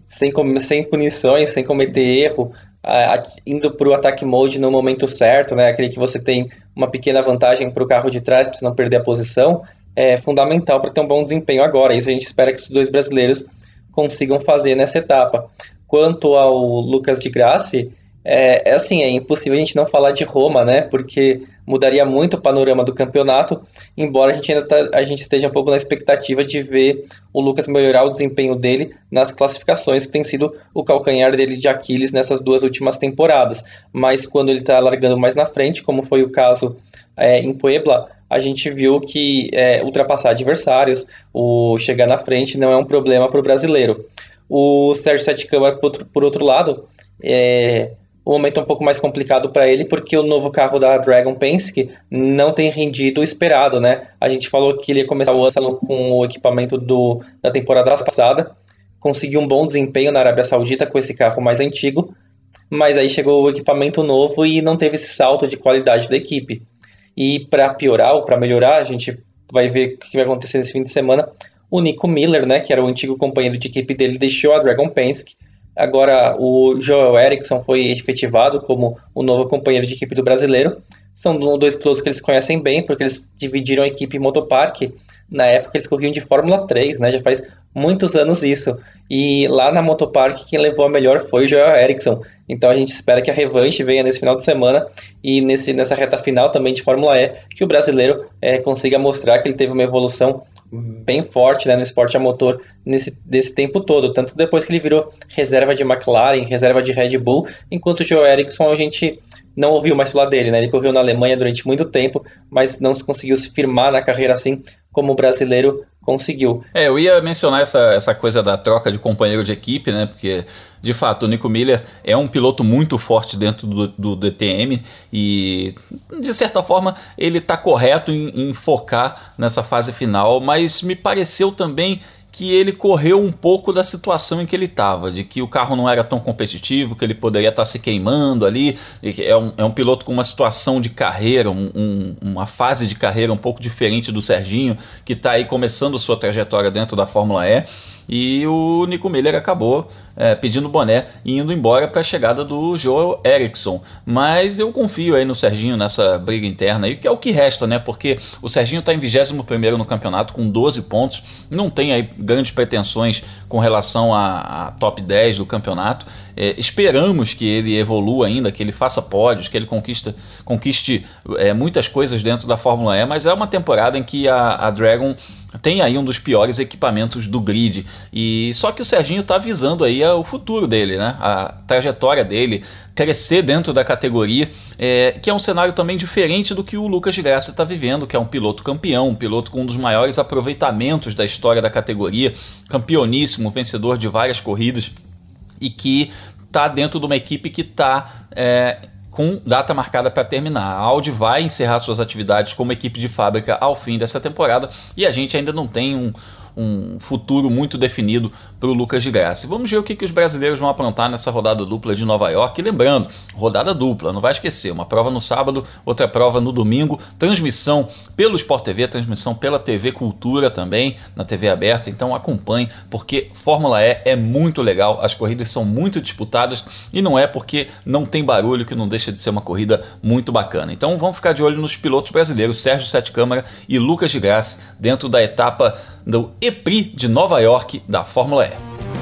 sem, sem punições, sem cometer erro, a, a, indo para o ataque mode no momento certo, né, aquele que você tem uma pequena vantagem para o carro de trás, para você não perder a posição, é fundamental para ter um bom desempenho agora. Isso a gente espera que os dois brasileiros consigam fazer nessa etapa. Quanto ao Lucas de Grassi, é, é, assim, é impossível a gente não falar de Roma, né? Porque mudaria muito o panorama do campeonato, embora a gente ainda tá, a gente esteja um pouco na expectativa de ver o Lucas melhorar o desempenho dele nas classificações, que tem sido o calcanhar dele de Aquiles nessas duas últimas temporadas. Mas quando ele está largando mais na frente, como foi o caso é, em Puebla, a gente viu que é, ultrapassar adversários, o chegar na frente não é um problema para o brasileiro. O Sérgio Sete Câmara, por, por outro lado, é, o momento é um pouco mais complicado para ele, porque o novo carro da Dragon Penske não tem rendido o esperado, né? A gente falou que ele ia começar o ano com o equipamento do, da temporada passada, conseguiu um bom desempenho na Arábia Saudita com esse carro mais antigo, mas aí chegou o equipamento novo e não teve esse salto de qualidade da equipe. E para piorar ou para melhorar, a gente vai ver o que vai acontecer nesse fim de semana. O Nico Miller, né, que era o antigo companheiro de equipe dele, deixou a Dragon Penske Agora, o Joel Eriksson foi efetivado como o novo companheiro de equipe do brasileiro. São dois pilotos que eles conhecem bem, porque eles dividiram a equipe Motopark. Na época, eles corriam de Fórmula 3, né? Já faz muitos anos isso. E lá na Motopark, quem levou a melhor foi o Joel Eriksson. Então a gente espera que a revanche venha nesse final de semana e nesse, nessa reta final também de Fórmula E, que o brasileiro é, consiga mostrar que ele teve uma evolução bem forte né, no esporte a motor nesse desse tempo todo, tanto depois que ele virou reserva de McLaren, reserva de Red Bull, enquanto o Joe Eriksson a gente não ouviu mais falar dele, né? Ele correu na Alemanha durante muito tempo, mas não conseguiu se firmar na carreira assim como brasileiro conseguiu. É, eu ia mencionar essa, essa coisa da troca de companheiro de equipe, né? Porque, de fato, o Nico Miller é um piloto muito forte dentro do, do DTM e, de certa forma, ele está correto em, em focar nessa fase final, mas me pareceu também que ele correu um pouco da situação em que ele estava, de que o carro não era tão competitivo, que ele poderia estar tá se queimando ali. É um, é um piloto com uma situação de carreira, um, um, uma fase de carreira um pouco diferente do Serginho, que está aí começando sua trajetória dentro da Fórmula E e o Nico Miller acabou é, pedindo boné e indo embora para a chegada do Joel Eriksson. Mas eu confio aí no Serginho nessa briga interna aí, que é o que resta, né? Porque o Serginho está em 21 no campeonato com 12 pontos, não tem aí grandes pretensões com relação a top 10 do campeonato. É, esperamos que ele evolua ainda, que ele faça pódios, que ele conquista, conquiste é, muitas coisas dentro da Fórmula E, mas é uma temporada em que a, a Dragon tem aí um dos piores equipamentos do grid. E só que o Serginho está visando aí o futuro dele, né? A trajetória dele, crescer dentro da categoria, é, que é um cenário também diferente do que o Lucas Graça está vivendo, que é um piloto campeão, um piloto com um dos maiores aproveitamentos da história da categoria, campeoníssimo, vencedor de várias corridas e que está dentro de uma equipe que está é, com data marcada para terminar. A Audi vai encerrar suas atividades como equipe de fábrica ao fim dessa temporada e a gente ainda não tem um, um futuro muito definido para o Lucas de Graça. Vamos ver o que, que os brasileiros vão aprontar nessa rodada dupla de Nova York. E lembrando, rodada dupla, não vai esquecer, uma prova no sábado, outra prova no domingo, transmissão pelo Sport TV, transmissão pela TV Cultura também, na TV aberta. Então acompanhe, porque Fórmula E é muito legal, as corridas são muito disputadas e não é porque não tem barulho que não deixa de ser uma corrida muito bacana. Então vamos ficar de olho nos pilotos brasileiros, Sérgio Sete Câmara e Lucas de Graça, dentro da etapa do EPRI de Nova York da Fórmula E. далее.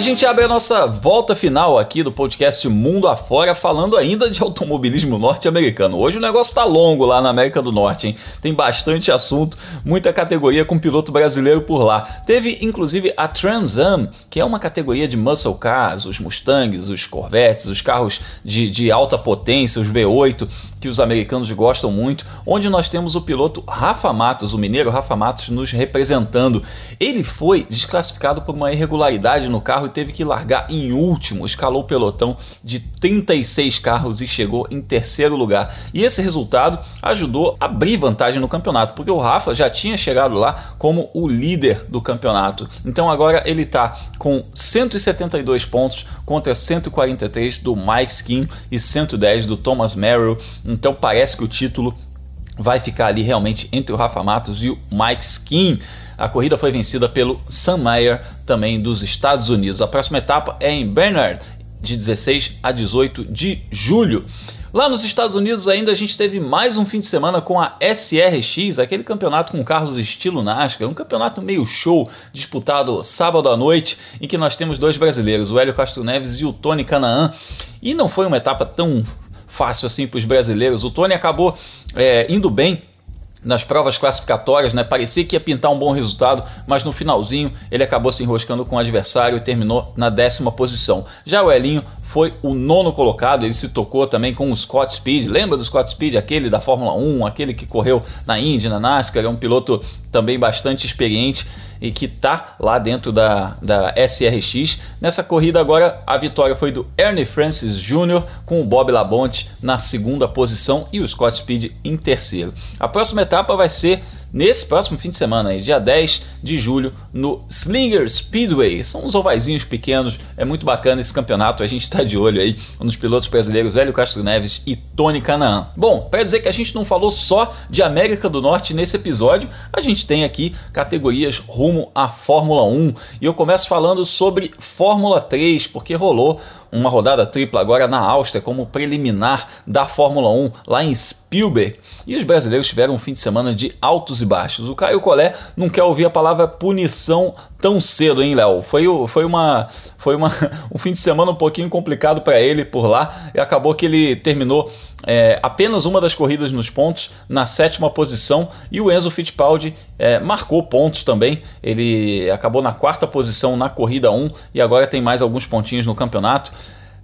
A gente abre a nossa volta final aqui do podcast Mundo Afora, falando ainda de automobilismo norte-americano. Hoje o negócio tá longo lá na América do Norte, hein? Tem bastante assunto, muita categoria com piloto brasileiro por lá. Teve inclusive a Trans Am, que é uma categoria de muscle cars, os Mustangs, os Corvettes, os carros de, de alta potência, os V8 que os americanos gostam muito, onde nós temos o piloto Rafa Matos, o mineiro Rafa Matos, nos representando. Ele foi desclassificado por uma irregularidade no carro teve que largar em último, escalou o pelotão de 36 carros e chegou em terceiro lugar. E esse resultado ajudou a abrir vantagem no campeonato, porque o Rafa já tinha chegado lá como o líder do campeonato. Então agora ele está com 172 pontos contra 143 do Mike Skin e 110 do Thomas Merrill. Então parece que o título vai ficar ali realmente entre o Rafa Matos e o Mike Skin. A corrida foi vencida pelo Sam Mayer, também dos Estados Unidos. A próxima etapa é em Bernard, de 16 a 18 de julho. Lá nos Estados Unidos ainda a gente teve mais um fim de semana com a SRX, aquele campeonato com carros estilo NASCAR, um campeonato meio show disputado sábado à noite, em que nós temos dois brasileiros, o Hélio Castro Neves e o Tony Canaan. E não foi uma etapa tão fácil assim para os brasileiros. O Tony acabou é, indo bem nas provas classificatórias, né? Parecia que ia pintar um bom resultado, mas no finalzinho ele acabou se enroscando com o adversário e terminou na décima posição. Já o Elinho foi o nono colocado, ele se tocou também com o Scott Speed. Lembra do Scott Speed, aquele da Fórmula 1, aquele que correu na Indy, na NASCAR, é um piloto também bastante experiente e que está lá dentro da, da SRX. Nessa corrida agora a vitória foi do Ernie Francis Jr. com o Bob Labonte na segunda posição e o Scott Speed em terceiro. A próxima etapa vai ser nesse próximo fim de semana, dia 10 de julho, no Slinger Speedway. São uns ovaizinhos pequenos, é muito bacana esse campeonato, a gente está de olho aí nos pilotos brasileiros Hélio Castro Neves e Tony Canaan. Bom, para dizer que a gente não falou só de América do Norte nesse episódio, a gente tem aqui categorias rumo à Fórmula 1 e eu começo falando sobre Fórmula 3, porque rolou uma rodada tripla agora na Áustria como preliminar da Fórmula 1 lá em Spielberg. E os brasileiros tiveram um fim de semana de altos e baixos. O Caio Collet não quer ouvir a palavra punição tão cedo, hein, Léo? Foi, foi, uma, foi uma, um fim de semana um pouquinho complicado para ele por lá e acabou que ele terminou é, apenas uma das corridas nos pontos, na sétima posição, e o Enzo Fittipaldi é, marcou pontos também. Ele acabou na quarta posição na corrida 1 e agora tem mais alguns pontinhos no campeonato.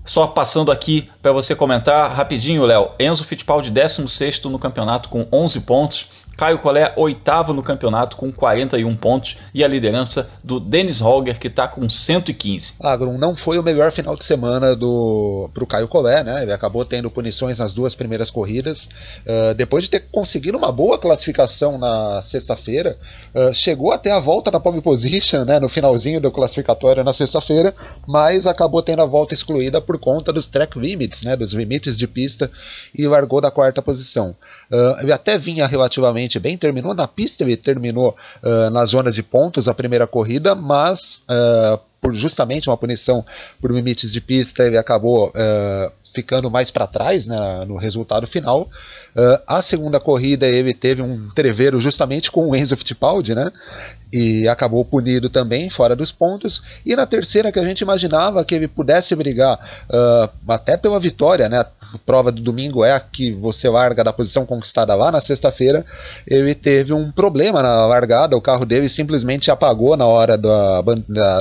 Só passando aqui para você comentar rapidinho, Léo. Enzo Fittipaldi, 16 no campeonato com 11 pontos. Caio Collet, oitavo no campeonato com 41 pontos e a liderança do Dennis Holger, que está com 115. Agrum, não foi o melhor final de semana do pro Caio Collet, né? Ele acabou tendo punições nas duas primeiras corridas. Uh, depois de ter conseguido uma boa classificação na sexta-feira, uh, chegou até a volta na pole position, né? No finalzinho do classificatório na sexta-feira, mas acabou tendo a volta excluída por conta dos track limits, né? Dos limites de pista e largou da quarta posição. Uh, ele até vinha relativamente relativamente bem, terminou na pista, ele terminou uh, na zona de pontos a primeira corrida, mas uh, por justamente uma punição por limites de pista, ele acabou uh, ficando mais para trás né, no resultado final. Uh, a segunda corrida ele teve um treveiro justamente com o Enzo Fittipaldi, né? E acabou punido também, fora dos pontos. E na terceira, que a gente imaginava que ele pudesse brigar uh, até pela vitória, né? A prova do domingo é a que você larga da posição conquistada lá na sexta-feira. Ele teve um problema na largada, o carro dele simplesmente apagou na hora do,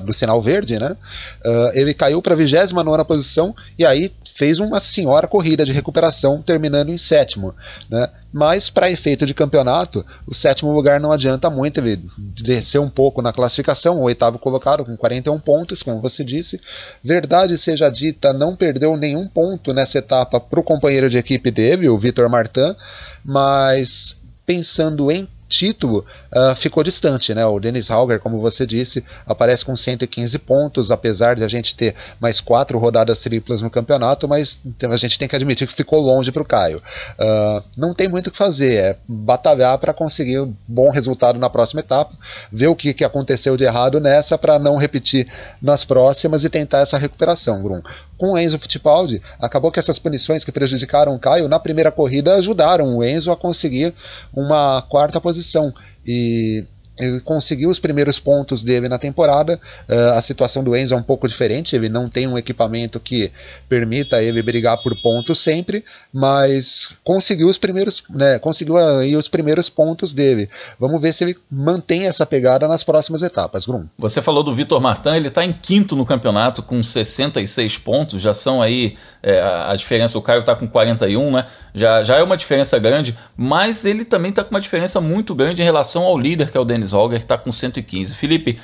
do sinal verde, né? Uh, ele caiu para a 29 posição e aí fez uma senhora corrida de recuperação, terminando em sétimo. Né? Mas, para efeito de campeonato, o sétimo lugar não adianta muito, ele desceu um pouco na classificação, o oitavo colocado com 41 pontos, como você disse. Verdade seja dita, não perdeu nenhum ponto nessa etapa para o companheiro de equipe dele, o Vitor Martin, mas pensando em título uh, ficou distante, né? O Dennis Hauger, como você disse, aparece com 115 pontos, apesar de a gente ter mais quatro rodadas triplas no campeonato, mas a gente tem que admitir que ficou longe para o Caio. Uh, não tem muito o que fazer, é batalhar para conseguir um bom resultado na próxima etapa, ver o que, que aconteceu de errado nessa para não repetir nas próximas e tentar essa recuperação, Grum com o Enzo Fittipaldi, acabou que essas punições que prejudicaram o Caio na primeira corrida ajudaram o Enzo a conseguir uma quarta posição. E ele conseguiu os primeiros pontos dele na temporada. Uh, a situação do Enzo é um pouco diferente, ele não tem um equipamento que permita ele brigar por pontos sempre, mas conseguiu os primeiros, né, conseguiu aí os primeiros pontos dele. Vamos ver se ele mantém essa pegada nas próximas etapas, Grum. Você falou do Vitor Martin, ele está em quinto no campeonato com 66 pontos, já são aí é, a diferença, o Caio está com 41, né? Já, já é uma diferença grande, mas ele também está com uma diferença muito grande em relação ao líder, que é o Denis Holger, que está com 115. Felipe,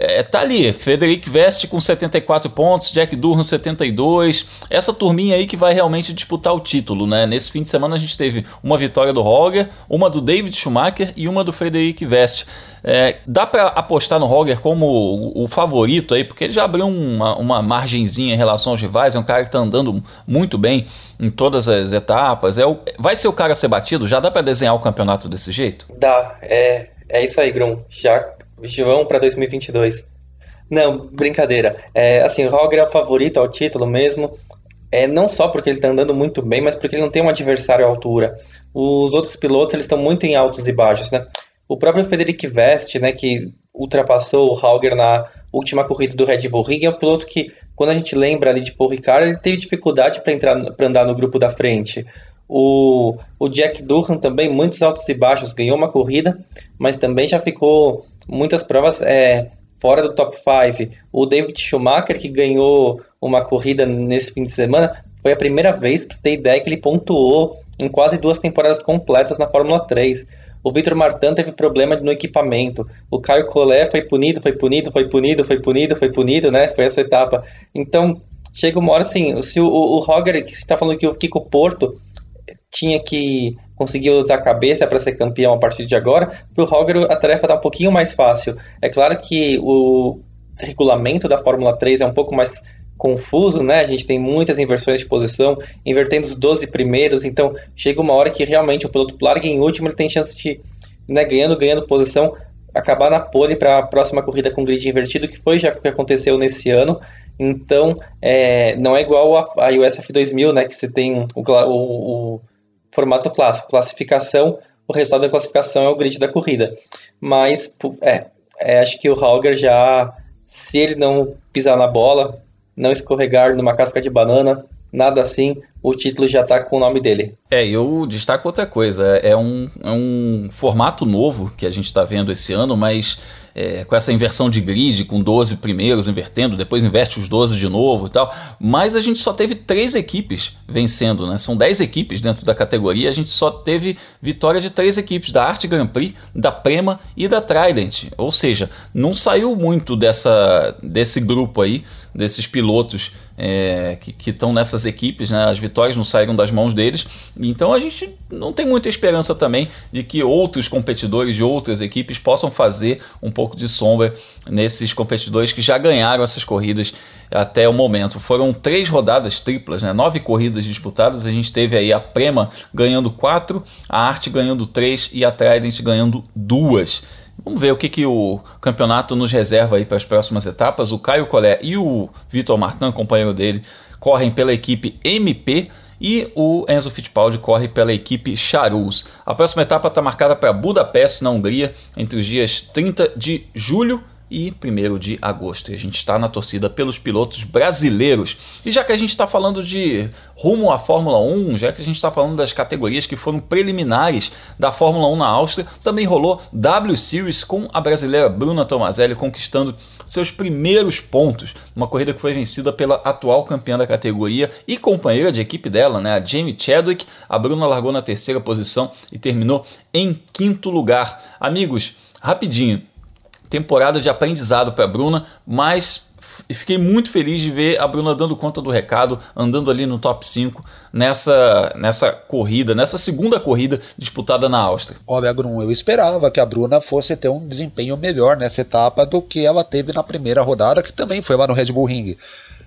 é, tá ali, Frederic Veste com 74 pontos, Jack Durham 72. Essa turminha aí que vai realmente disputar o título, né? Nesse fim de semana a gente teve uma vitória do Roger, uma do David Schumacher e uma do Frederic Veste. É, dá para apostar no Roger como o, o, favorito aí, porque ele já abriu uma, uma margenzinha em relação aos rivais, é um cara que tá andando muito bem em todas as etapas. É o, vai ser o cara a ser batido? Já dá para desenhar o campeonato desse jeito? Dá, é, é isso aí, Grum. Já João para 2022. Não, brincadeira. É, assim, o Roger é o favorito ao título mesmo. É, não só porque ele está andando muito bem, mas porque ele não tem um adversário à altura. Os outros pilotos eles estão muito em altos e baixos, né? O próprio Federic Vest, né, que ultrapassou o Hauger na última corrida do Red Bull Ring, é um piloto que, quando a gente lembra ali de Paul Ricard, ele teve dificuldade para entrar para andar no grupo da frente. O, o Jack Durham também, muitos altos e baixos, ganhou uma corrida, mas também já ficou muitas provas é, fora do top 5. O David Schumacher, que ganhou uma corrida nesse fim de semana, foi a primeira vez, para você ideia, que ele pontuou em quase duas temporadas completas na Fórmula 3. O Victor Martin teve problema no equipamento. O Caio Collet foi punido, foi punido, foi punido, foi punido, foi punido, né? Foi essa etapa. Então, chega uma hora assim, se o, o Roger, que está falando que o Kiko Porto tinha que conseguir usar a cabeça para ser campeão a partir de agora, para o Roger a tarefa está um pouquinho mais fácil. É claro que o regulamento da Fórmula 3 é um pouco mais confuso, né? A gente tem muitas inversões de posição, invertendo os 12 primeiros, então chega uma hora que realmente o piloto larga em último, ele tem chance de, né, ganhando, ganhando posição, acabar na pole para a próxima corrida com grid invertido, que foi já o que aconteceu nesse ano. Então, é, não é igual a, a USF 2000, né, que você tem o, o, formato clássico, classificação, o resultado da classificação é o grid da corrida. Mas, é, é, acho que o Hauger já, se ele não pisar na bola, não escorregar numa casca de banana, nada assim, o título já está com o nome dele. É, eu destaco outra coisa, é um, é um formato novo que a gente está vendo esse ano, mas é, com essa inversão de grid, com 12 primeiros invertendo, depois inverte os 12 de novo e tal. Mas a gente só teve três equipes vencendo, né? São 10 equipes dentro da categoria, a gente só teve vitória de três equipes, da Arte Grand Prix, da Prema e da Trident. Ou seja, não saiu muito dessa, desse grupo aí, desses pilotos é, que estão nessas equipes, né? As vitórias não saíram das mãos deles. Então a gente não tem muita esperança também de que outros competidores de outras equipes possam fazer um pouco de sombra nesses competidores que já ganharam essas corridas até o momento. Foram três rodadas triplas, né? nove corridas disputadas. A gente teve aí a Prema ganhando quatro, a Arte ganhando três e a Trident ganhando duas. Vamos ver o que, que o campeonato nos reserva aí para as próximas etapas. O Caio Collet e o Vitor Martin, companheiro dele, correm pela equipe MP e o Enzo Fittipaldi corre pela equipe Charus. A próxima etapa está marcada para Budapeste, na Hungria, entre os dias 30 de julho e 1 de agosto. E a gente está na torcida pelos pilotos brasileiros. E já que a gente está falando de rumo à Fórmula 1, já que a gente está falando das categorias que foram preliminares da Fórmula 1 na Áustria, também rolou W Series com a brasileira Bruna Tomazelli conquistando seus primeiros pontos, uma corrida que foi vencida pela atual campeã da categoria e companheira de equipe dela, né, a Jamie Chadwick. A Bruna largou na terceira posição e terminou em quinto lugar. Amigos, rapidinho, temporada de aprendizado para a Bruna, mas fiquei muito feliz de ver a Bruna dando conta do recado, andando ali no top 5 nessa, nessa corrida, nessa segunda corrida disputada na Áustria. Olha, Bruno, eu esperava que a Bruna fosse ter um desempenho melhor nessa etapa do que ela teve na primeira rodada, que também foi lá no Red Bull Ring.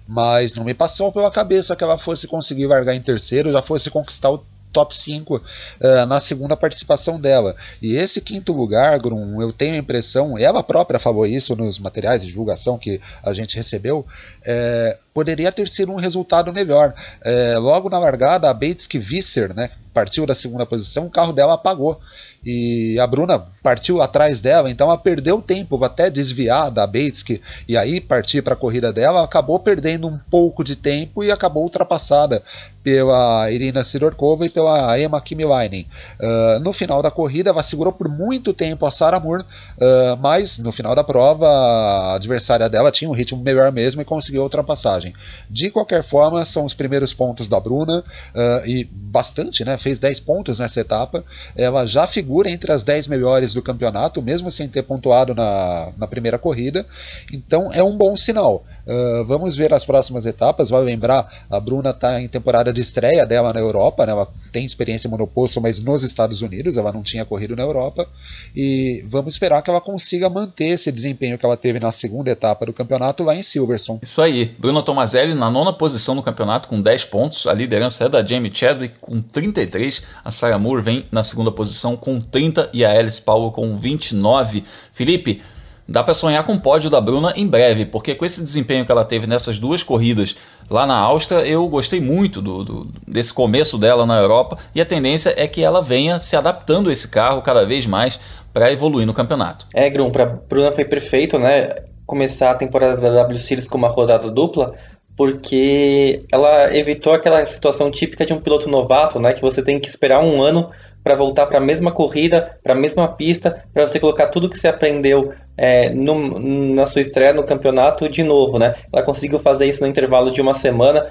Mas não me passou pela cabeça que ela fosse conseguir largar em terceiro, já fosse conquistar o top 5 uh, eh, na segunda participação dela. E esse quinto lugar, Grum, eu tenho a impressão, ela própria falou isso nos materiais de divulgação que a gente recebeu, é, poderia ter sido um resultado melhor. É, logo na largada, a Bates Visser, né, partiu da segunda posição, o carro dela apagou e a Bruna partiu atrás dela, então ela perdeu tempo até desviar da Bates que, e aí partir para a corrida dela, acabou perdendo um pouco de tempo e acabou ultrapassada pela Irina Sidorkova e pela Emma Kimilainen. Uh, no final da corrida, ela segurou por muito tempo a Sarah Moore, uh, mas no final da prova a adversária dela tinha um ritmo melhor mesmo e conseguiu a ultrapassagem. De qualquer forma, são os primeiros pontos da Bruna uh, e bastante, né? Fez 10 pontos nessa etapa. Ela já figura entre as 10 melhores do campeonato, mesmo sem ter pontuado na, na primeira corrida. Então é um bom sinal. Uh, vamos ver as próximas etapas. Vai lembrar, a Bruna está em temporada de estreia dela na Europa, né? ela tem experiência em monoposto, mas nos Estados Unidos, ela não tinha corrido na Europa. E vamos esperar que ela consiga manter esse desempenho que ela teve na segunda etapa do campeonato lá em Silverstone. Isso aí, Bruna Tomazelli na nona posição no campeonato com 10 pontos. A liderança é da Jamie Chadwick com 33. A Sarah Moore vem na segunda posição com 30 e a Alice Powell com 29. Felipe, dá para sonhar com o pódio da Bruna em breve, porque com esse desempenho que ela teve nessas duas corridas lá na Áustria, eu gostei muito do, do, desse começo dela na Europa e a tendência é que ela venha se adaptando a esse carro cada vez mais para evoluir no campeonato. É, Grum, para Bruna foi perfeito, né? Começar a temporada da W Series com uma rodada dupla, porque ela evitou aquela situação típica de um piloto novato, né? Que você tem que esperar um ano para voltar para a mesma corrida, para a mesma pista, para você colocar tudo que você aprendeu é, no, na sua estreia no campeonato de novo, né? Ela conseguiu fazer isso no intervalo de uma semana,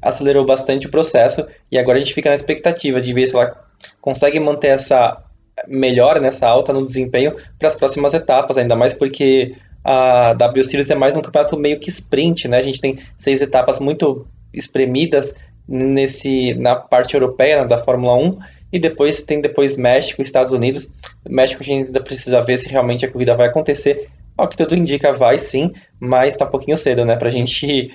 acelerou bastante o processo e agora a gente fica na expectativa de ver se ela consegue manter essa melhora nessa alta no desempenho para as próximas etapas, ainda mais porque a W Series é mais um campeonato meio que sprint, né? A gente tem seis etapas muito espremidas nesse na parte europeia né, da Fórmula 1 e depois tem depois México, Estados Unidos. México a gente ainda precisa ver se realmente a corrida vai acontecer. Ao que tudo indica, vai sim, mas tá um pouquinho cedo, né? Pra gente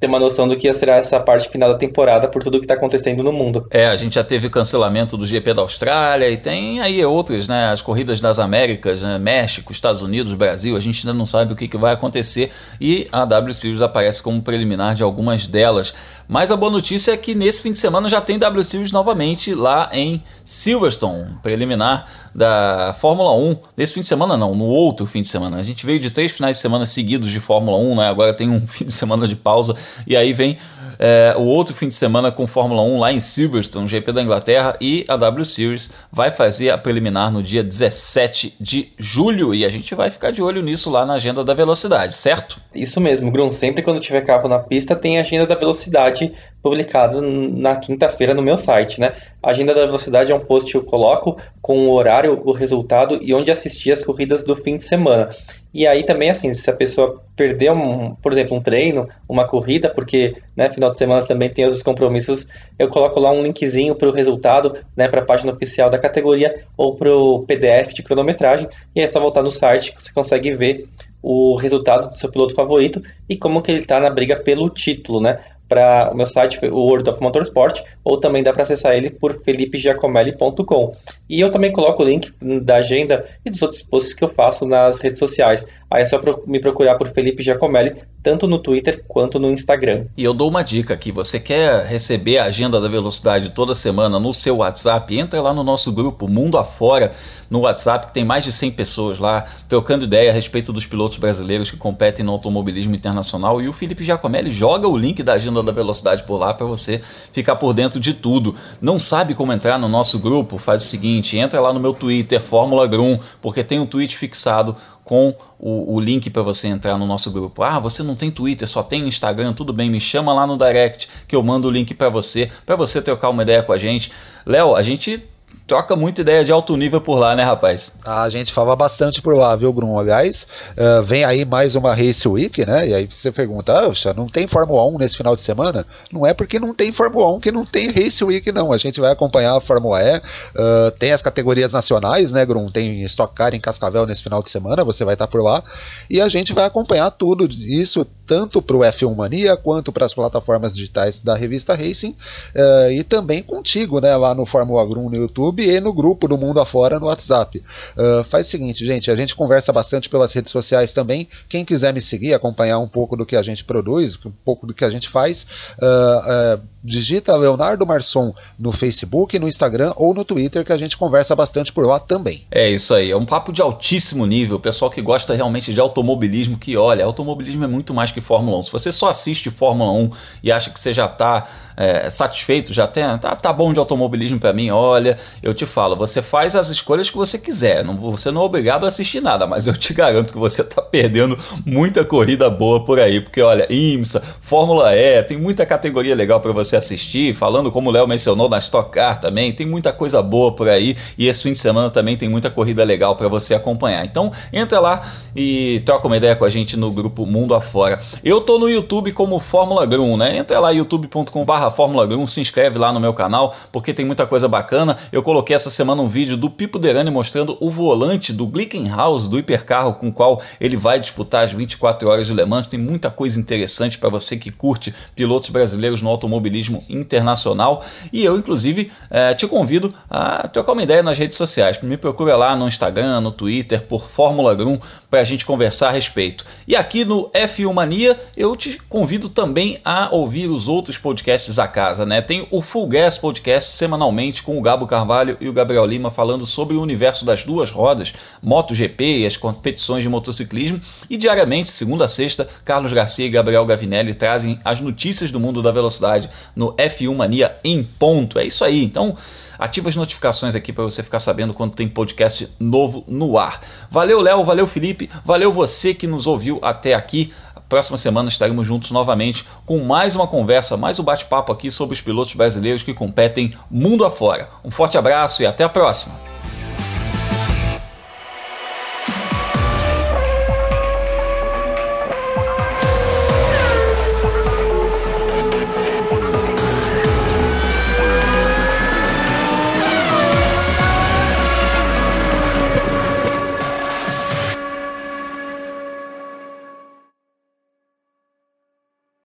ter uma noção do que será essa parte final da temporada por tudo que está acontecendo no mundo. É, a gente já teve cancelamento do GP da Austrália e tem aí outras, né? As corridas das Américas, né? México, Estados Unidos, Brasil, a gente ainda não sabe o que, que vai acontecer e a W Series aparece como preliminar de algumas delas. Mas a boa notícia é que nesse fim de semana já tem W Series novamente lá em Silverstone, preliminar da Fórmula 1. Nesse fim de semana não, no outro fim de semana. A gente veio de três finais de semana seguidos de Fórmula 1, né? Agora tem um fim de semana de pausa e aí vem é, o outro fim de semana com Fórmula 1 lá em Silverstone, GP da Inglaterra, e a W Series vai fazer a preliminar no dia 17 de julho e a gente vai ficar de olho nisso lá na agenda da velocidade, certo? Isso mesmo, Grum. Sempre quando tiver carro na pista tem a agenda da velocidade publicado na quinta-feira no meu site, né? A agenda da velocidade é um post que eu coloco com o horário, o resultado e onde assistir as corridas do fim de semana. E aí também, assim, se a pessoa perder, um, por exemplo, um treino, uma corrida, porque né, final de semana também tem outros compromissos, eu coloco lá um linkzinho para o resultado, né, para a página oficial da categoria ou para o PDF de cronometragem. E é só voltar no site que você consegue ver o resultado do seu piloto favorito e como que ele está na briga pelo título, né? Para o meu site, o World of Motorsport, ou também dá para acessar ele por felipegiacomelli.com. E eu também coloco o link da agenda e dos outros posts que eu faço nas redes sociais. Aí é só me procurar por Felipe Giacomelli, tanto no Twitter quanto no Instagram. E eu dou uma dica aqui: você quer receber a agenda da velocidade toda semana no seu WhatsApp? Entra lá no nosso grupo Mundo Afora no WhatsApp, que tem mais de 100 pessoas lá trocando ideia a respeito dos pilotos brasileiros que competem no automobilismo internacional. E o Felipe Giacomelli joga o link da agenda da velocidade por lá para você ficar por dentro de tudo. Não sabe como entrar no nosso grupo? Faz o seguinte: entra lá no meu Twitter, Fórmula Grum, porque tem um tweet fixado com o, o link para você entrar no nosso grupo. Ah, você não tem Twitter, só tem Instagram, tudo bem, me chama lá no direct que eu mando o link para você, para você trocar uma ideia com a gente. Léo, a gente troca muita ideia de alto nível por lá, né, rapaz? A gente fala bastante por lá, viu, Grum? Aliás, uh, vem aí mais uma Race Week, né? E aí você pergunta, ah, não tem Fórmula 1 nesse final de semana? Não é porque não tem Fórmula 1 que não tem Race Week, não. A gente vai acompanhar a Fórmula E, uh, tem as categorias nacionais, né, Grum? Tem Stock Car em Cascavel nesse final de semana, você vai estar por lá. E a gente vai acompanhar tudo isso, tanto para o F1 Mania, quanto para as plataformas digitais da revista Racing, uh, e também contigo, né, lá no Fórmula Grum no YouTube E no grupo do Mundo Afora no WhatsApp. Uh, faz o seguinte, gente, a gente conversa bastante pelas redes sociais também. Quem quiser me seguir, acompanhar um pouco do que a gente produz, um pouco do que a gente faz, uh, uh, digita Leonardo Marçom no Facebook, no Instagram ou no Twitter, que a gente conversa bastante por lá também. É isso aí, é um papo de altíssimo nível. Pessoal que gosta realmente de automobilismo, que olha, automobilismo é muito mais que Fórmula 1. Se você só assiste Fórmula 1 e acha que você já está é, satisfeito, já tem, tá, tá bom de automobilismo para mim, olha, eu te falo, você faz as escolhas que você quiser, não, você não é obrigado a assistir nada, mas eu te garanto que você tá perdendo muita corrida boa por aí, porque olha, IMSA, Fórmula E, tem muita categoria legal para você assistir, falando como o Léo mencionou na Stock Car também, tem muita coisa boa por aí e esse fim de semana também tem muita corrida legal para você acompanhar. Então, entra lá e troca uma ideia com a gente no grupo Mundo Afora. Eu tô no YouTube como Fórmula Grum, né? Entra lá youtube.com/barra barra Fórmula 1, se inscreve lá no meu canal, porque tem muita coisa bacana. Eu coloquei essa semana um vídeo do Pipo Derani mostrando o volante do Glickenhaus, do hipercarro com o qual ele vai disputar as 24 horas de Le Mans. Tem muita coisa interessante para você que curte pilotos brasileiros no automobilismo internacional. E eu, inclusive, é, te convido a trocar uma ideia nas redes sociais. Me procura lá no Instagram, no Twitter, por Fórmula 1, para a gente conversar a respeito. E aqui no F1 Mania, eu te convido também a ouvir os outros podcasts a casa, né? Tem o Full Gas Podcast semanalmente com o Gabo Carvalho e o Gabriel Lima falando sobre o universo das duas rodas, MotoGP e as competições de motociclismo. E diariamente, segunda a sexta, Carlos Garcia e Gabriel Gavinelli trazem as notícias do mundo da velocidade no F1 Mania em ponto. É isso aí. Então, ativa as notificações aqui para você ficar sabendo quando tem podcast novo no ar. Valeu, Léo, valeu, Felipe, valeu você que nos ouviu até aqui. Próxima semana estaremos juntos novamente com mais uma conversa, mais um bate-papo aqui sobre os pilotos brasileiros que competem mundo afora. Um forte abraço e até a próxima!